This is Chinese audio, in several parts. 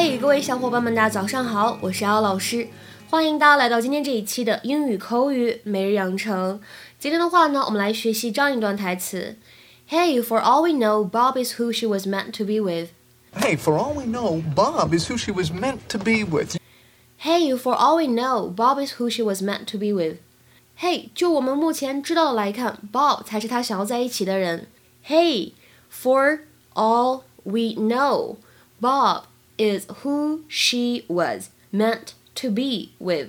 嘿，各位小伙伴们，大家早上好，我是姚老师，欢迎大家来到今天这一期的英语口语每日养成。今天的话呢，我们来学习这样一段台词：Hey, for all we know, Bob is who she was meant to be with. Hey, for all we know, Bob is who she was meant to be with. Hey, for all we know, Bob is who she was meant to be with. Hey，就我们目前知道的来看，Bob 才是她想要在一起的人。Hey, for all we know, Bob is who she was meant to be with。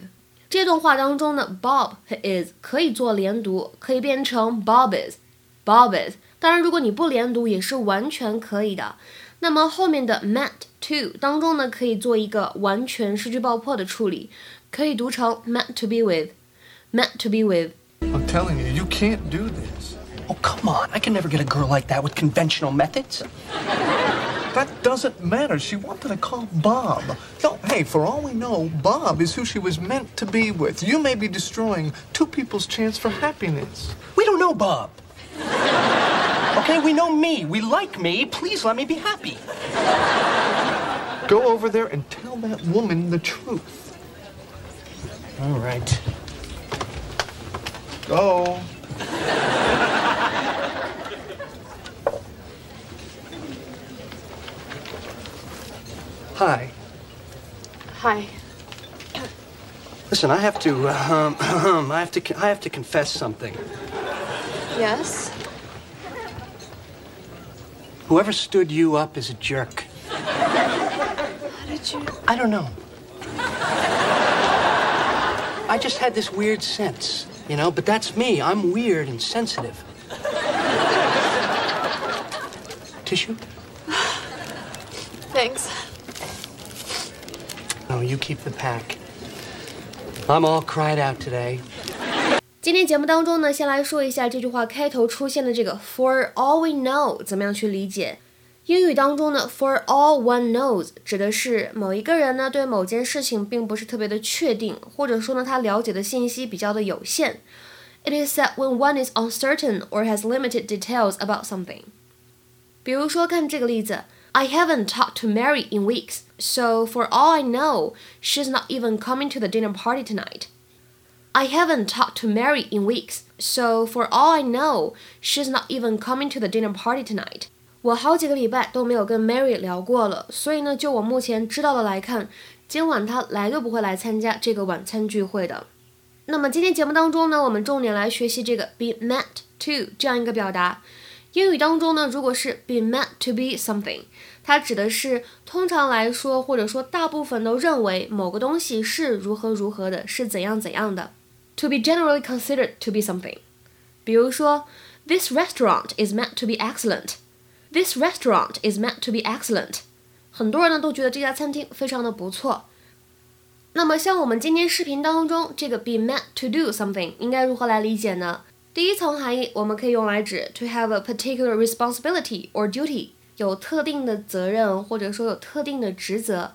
这段话当中呢，Bob 和 is 可以做连读，可以变成 Bob is，Bob is。当然，如果你不连读也是完全可以的。那么后面的 meant to 当中呢，可以做一个完全失去爆破的处理，可以读成 meant to be with，meant to be with。I'm telling you, you can't do this. Oh, come on. I can never get a girl like that with conventional methods. That doesn't matter. She wanted to call Bob. No, hey, for all we know, Bob is who she was meant to be with. You may be destroying two people's chance for happiness. We don't know Bob. Okay, we know me. We like me. Please let me be happy. Go over there and tell that woman the truth. All right. Go. Hi. Hi. Listen, I have to. Um, I have to. I have to confess something. Yes. Whoever stood you up is a jerk. How did you? I don't know. I just had this weird sense, you know. But that's me. I'm weird and sensitive. Tissue? Thanks No, you keep the pack. I'm all cried out today. 今天节目当中呢，先来说一下这句话开头出现的这个 "For all we know" 怎么样去理解。英语当中呢，"For all one knows" 指的是某一个人呢对某件事情并不是特别的确定，或者说呢他了解的信息比较的有限。It is said when one is uncertain or has limited details about something。比如说看这个例子 ，I haven't talked to Mary in weeks, so for all I know, she's not even coming to the dinner party tonight. I haven't talked to Mary in weeks, so for all I know, she's not even coming to the dinner party tonight. 我好几个礼拜都没有跟 Mary 聊过了，所以呢，就我目前知道的来看，今晚她来都不会来参加这个晚餐聚会的。那么今天节目当中呢，我们重点来学习这个 be meant to 这样一个表达。 英语当中呢，如果是 be meant to be something，它指的是通常来说，或者说大部分都认为某个东西是如何如何的，是怎样怎样的。To be generally considered to be something，比如说，This restaurant is meant to be excellent。This restaurant is meant to be excellent。很多人呢都觉得这家餐厅非常的不错。那么像我们今天视频当中这个 be meant to do something 应该如何来理解呢？第一层含义我们可以用来指 to have a particular responsibility or duty，有特定的责任或者说有特定的职责。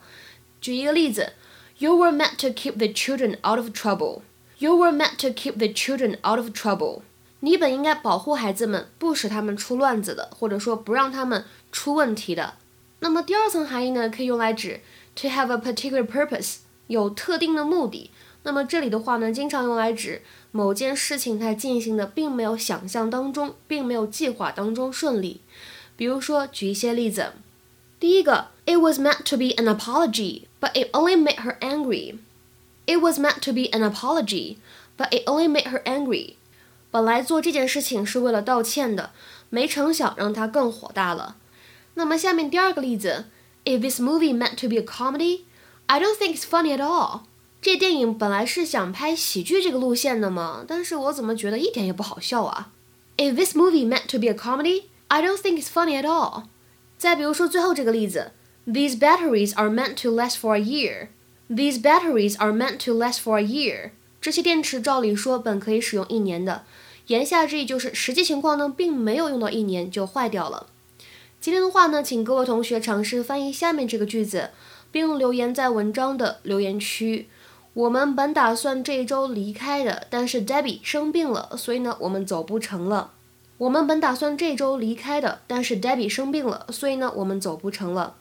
举一个例子，You were meant to keep the children out of trouble. You were meant to keep the children out of trouble. 你本应该保护孩子们，不使他们出乱子的，或者说不让他们出问题的。那么第二层含义呢，可以用来指 to have a particular purpose，有特定的目的。那么这里的话呢，经常用来指某件事情它进行的并没有想象当中，并没有计划当中顺利。比如说，举一些例子。第一个，It was meant to be an apology, but it only made her angry. It was meant to be an apology, but it only made her angry. 本来做这件事情是为了道歉的，没成想让她更火大了。那么下面第二个例子，If this movie meant to be a comedy, I don't think it's funny at all. 这电影本来是想拍喜剧这个路线的嘛，但是我怎么觉得一点也不好笑啊？If this movie meant to be a comedy, I don't think it's funny at all. 再比如说最后这个例子，These batteries are meant to last for a year. These batteries are meant to last for a year. 这些电池照理说本可以使用一年的，言下之意就是实际情况呢，并没有用到一年就坏掉了。今天的话呢，请各位同学尝试翻译下面这个句子，并留言在文章的留言区。我们本打算这周离开的，但是 Debbie 生病了，所以呢，我们走不成了。我们本打算这周离开的，但是 Debbie 生病了，所以呢，我们走不成了。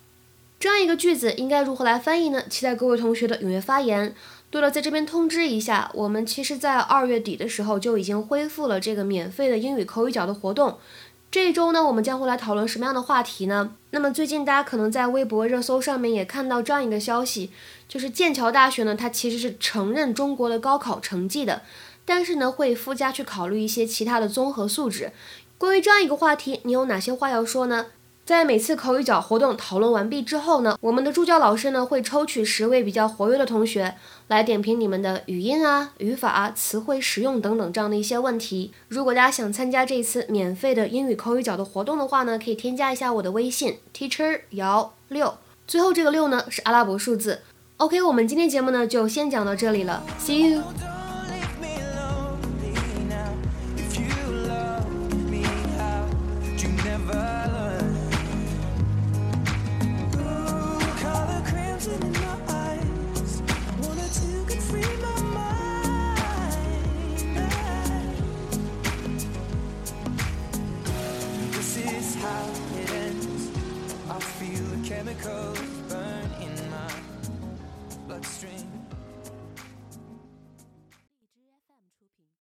这样一个句子应该如何来翻译呢？期待各位同学的踊跃发言。对了，在这边通知一下，我们其实，在二月底的时候就已经恢复了这个免费的英语口语角的活动。这一周呢，我们将会来讨论什么样的话题呢？那么最近大家可能在微博热搜上面也看到这样一个消息，就是剑桥大学呢，它其实是承认中国的高考成绩的，但是呢，会附加去考虑一些其他的综合素质。关于这样一个话题，你有哪些话要说呢？在每次口语角活动讨论完毕之后呢，我们的助教老师呢会抽取十位比较活跃的同学来点评你们的语音啊、语法啊、词汇使用等等这样的一些问题。如果大家想参加这次免费的英语口语角的活动的话呢，可以添加一下我的微信 teacher 姚六，最后这个六呢是阿拉伯数字。OK，我们今天节目呢就先讲到这里了，See you。child